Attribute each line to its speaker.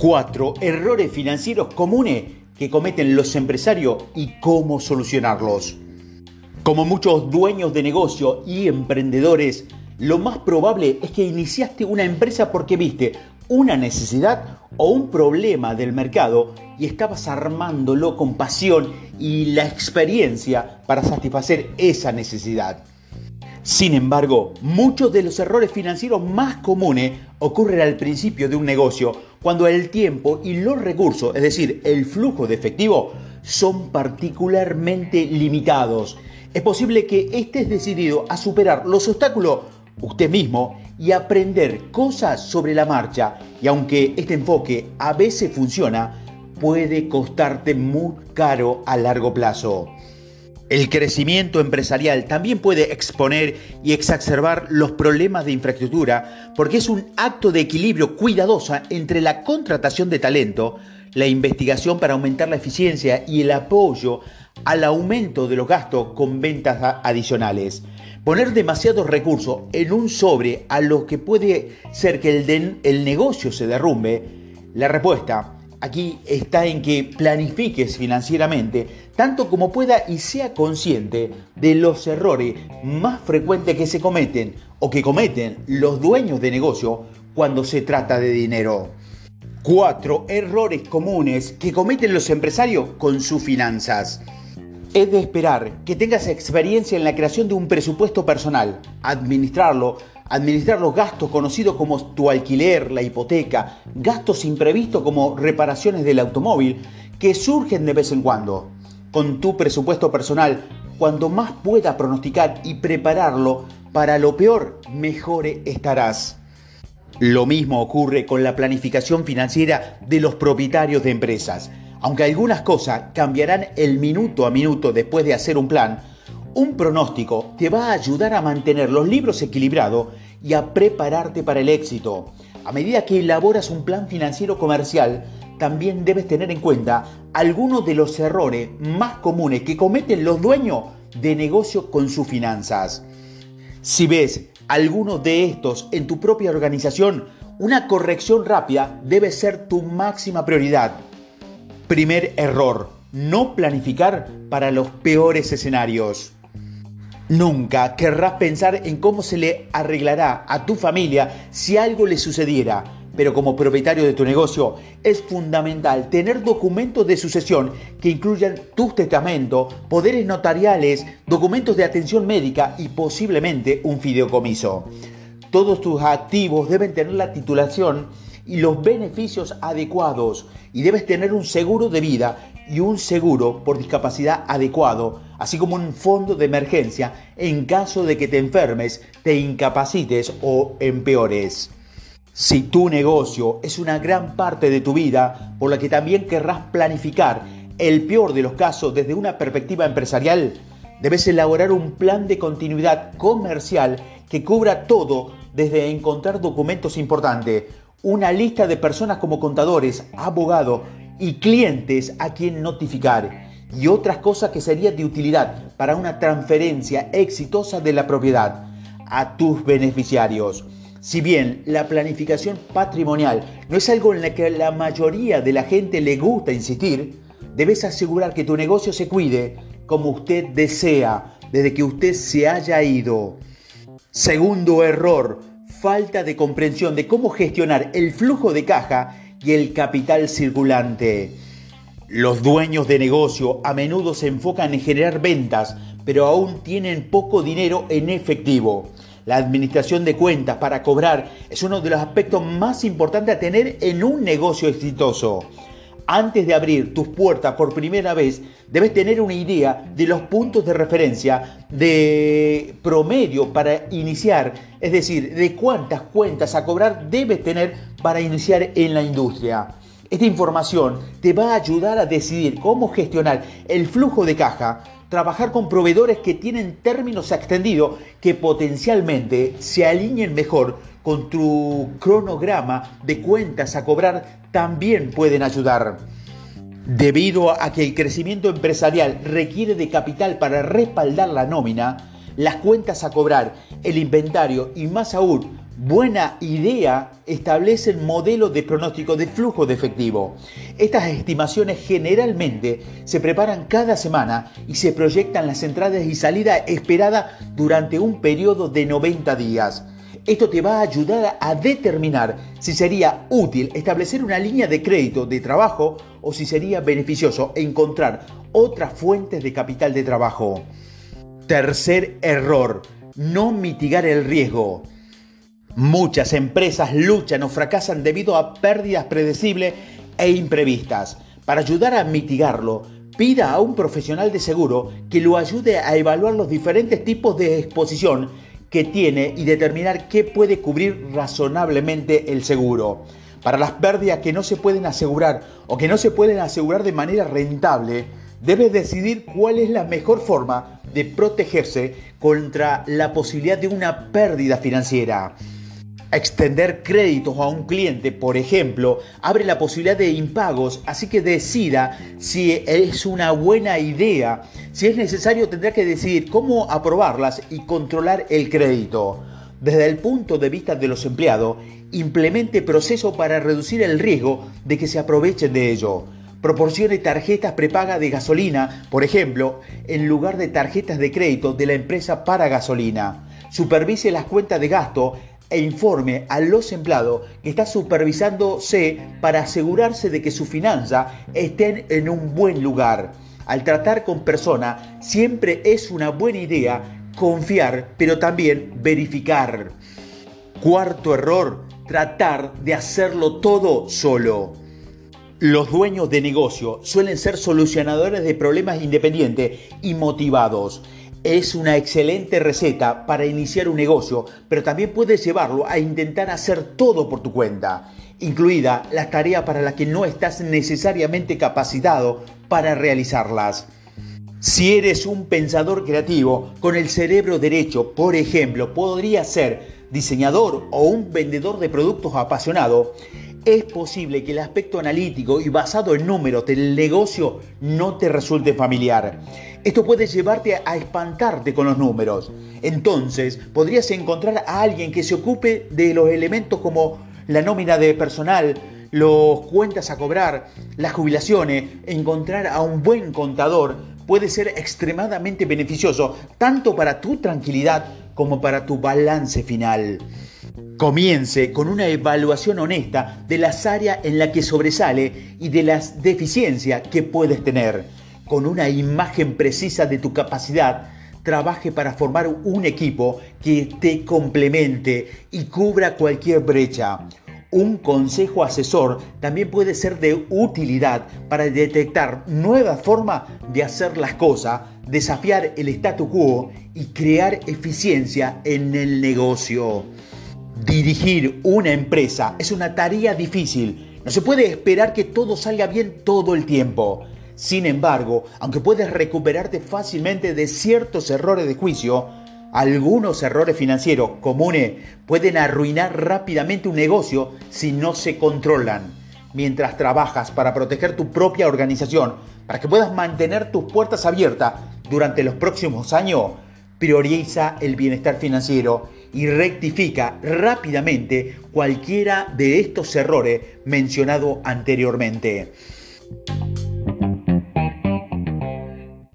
Speaker 1: Cuatro errores financieros comunes que cometen los empresarios y cómo solucionarlos. Como muchos dueños de negocio y emprendedores, lo más probable es que iniciaste una empresa porque viste una necesidad o un problema del mercado y estabas armándolo con pasión y la experiencia para satisfacer esa necesidad. Sin embargo, muchos de los errores financieros más comunes ocurren al principio de un negocio, cuando el tiempo y los recursos, es decir, el flujo de efectivo, son particularmente limitados. Es posible que estés decidido a superar los obstáculos usted mismo y aprender cosas sobre la marcha. Y aunque este enfoque a veces funciona, puede costarte muy caro a largo plazo. El crecimiento empresarial también puede exponer y exacerbar los problemas de infraestructura porque es un acto de equilibrio cuidadosa entre la contratación de talento, la investigación para aumentar la eficiencia y el apoyo al aumento de los gastos con ventas adicionales. Poner demasiados recursos en un sobre a lo que puede ser que el, el negocio se derrumbe, la respuesta aquí está en que planifiques financieramente tanto como pueda y sea consciente de los errores más frecuentes que se cometen o que cometen los dueños de negocio cuando se trata de dinero. Cuatro errores comunes que cometen los empresarios con sus finanzas. Es de esperar que tengas experiencia en la creación de un presupuesto personal, administrarlo, administrar los gastos conocidos como tu alquiler, la hipoteca, gastos imprevistos como reparaciones del automóvil que surgen de vez en cuando. Con tu presupuesto personal, cuando más puedas pronosticar y prepararlo para lo peor, mejor estarás. Lo mismo ocurre con la planificación financiera de los propietarios de empresas. Aunque algunas cosas cambiarán el minuto a minuto después de hacer un plan, un pronóstico te va a ayudar a mantener los libros equilibrados y a prepararte para el éxito. A medida que elaboras un plan financiero comercial, también debes tener en cuenta algunos de los errores más comunes que cometen los dueños de negocio con sus finanzas. Si ves alguno de estos en tu propia organización, una corrección rápida debe ser tu máxima prioridad. Primer error, no planificar para los peores escenarios. Nunca querrás pensar en cómo se le arreglará a tu familia si algo le sucediera, pero como propietario de tu negocio es fundamental tener documentos de sucesión que incluyan tus testamentos, poderes notariales, documentos de atención médica y posiblemente un fideicomiso. Todos tus activos deben tener la titulación y los beneficios adecuados y debes tener un seguro de vida y un seguro por discapacidad adecuado, así como un fondo de emergencia en caso de que te enfermes, te incapacites o empeores. Si tu negocio es una gran parte de tu vida, por la que también querrás planificar el peor de los casos desde una perspectiva empresarial, debes elaborar un plan de continuidad comercial que cubra todo desde encontrar documentos importantes, una lista de personas como contadores, abogados y clientes a quien notificar y otras cosas que serían de utilidad para una transferencia exitosa de la propiedad a tus beneficiarios. Si bien la planificación patrimonial no es algo en la que la mayoría de la gente le gusta insistir, debes asegurar que tu negocio se cuide como usted desea desde que usted se haya ido. Segundo error, falta de comprensión de cómo gestionar el flujo de caja y el capital circulante. Los dueños de negocio a menudo se enfocan en generar ventas, pero aún tienen poco dinero en efectivo. La administración de cuentas para cobrar es uno de los aspectos más importantes a tener en un negocio exitoso. Antes de abrir tus puertas por primera vez, debes tener una idea de los puntos de referencia de promedio para iniciar, es decir, de cuántas cuentas a cobrar debes tener para iniciar en la industria. Esta información te va a ayudar a decidir cómo gestionar el flujo de caja, trabajar con proveedores que tienen términos extendidos que potencialmente se alineen mejor con tu cronograma de cuentas a cobrar también pueden ayudar. Debido a que el crecimiento empresarial requiere de capital para respaldar la nómina, las cuentas a cobrar, el inventario y más aún buena idea establecen modelos de pronóstico de flujo de efectivo. Estas estimaciones generalmente se preparan cada semana y se proyectan las entradas y salidas esperadas durante un periodo de 90 días. Esto te va a ayudar a determinar si sería útil establecer una línea de crédito de trabajo o si sería beneficioso encontrar otras fuentes de capital de trabajo. Tercer error, no mitigar el riesgo. Muchas empresas luchan o fracasan debido a pérdidas predecibles e imprevistas. Para ayudar a mitigarlo, pida a un profesional de seguro que lo ayude a evaluar los diferentes tipos de exposición que tiene y determinar qué puede cubrir razonablemente el seguro. Para las pérdidas que no se pueden asegurar o que no se pueden asegurar de manera rentable, debe decidir cuál es la mejor forma de protegerse contra la posibilidad de una pérdida financiera. Extender créditos a un cliente, por ejemplo, abre la posibilidad de impagos, así que decida si es una buena idea. Si es necesario, tendrá que decidir cómo aprobarlas y controlar el crédito. Desde el punto de vista de los empleados, implemente procesos para reducir el riesgo de que se aprovechen de ello. Proporcione tarjetas prepagas de gasolina, por ejemplo, en lugar de tarjetas de crédito de la empresa para gasolina. Supervise las cuentas de gasto e informe a los empleados que está supervisándose para asegurarse de que sus finanzas estén en un buen lugar. Al tratar con personas siempre es una buena idea confiar, pero también verificar. Cuarto error, tratar de hacerlo todo solo. Los dueños de negocio suelen ser solucionadores de problemas independientes y motivados. Es una excelente receta para iniciar un negocio, pero también puedes llevarlo a intentar hacer todo por tu cuenta, incluida las tareas para las que no estás necesariamente capacitado para realizarlas. Si eres un pensador creativo con el cerebro derecho, por ejemplo, podría ser diseñador o un vendedor de productos apasionado, es posible que el aspecto analítico y basado en números del negocio no te resulte familiar. Esto puede llevarte a espantarte con los números. Entonces, podrías encontrar a alguien que se ocupe de los elementos como la nómina de personal, los cuentas a cobrar, las jubilaciones, encontrar a un buen contador puede ser extremadamente beneficioso tanto para tu tranquilidad como para tu balance final. Comience con una evaluación honesta de las áreas en las que sobresale y de las deficiencias que puedes tener. Con una imagen precisa de tu capacidad, trabaje para formar un equipo que te complemente y cubra cualquier brecha. Un consejo asesor también puede ser de utilidad para detectar nuevas formas de hacer las cosas, desafiar el statu quo y crear eficiencia en el negocio. Dirigir una empresa es una tarea difícil. No se puede esperar que todo salga bien todo el tiempo. Sin embargo, aunque puedes recuperarte fácilmente de ciertos errores de juicio, algunos errores financieros comunes pueden arruinar rápidamente un negocio si no se controlan. Mientras trabajas para proteger tu propia organización, para que puedas mantener tus puertas abiertas durante los próximos años, prioriza el bienestar financiero y rectifica rápidamente cualquiera de estos errores mencionados anteriormente.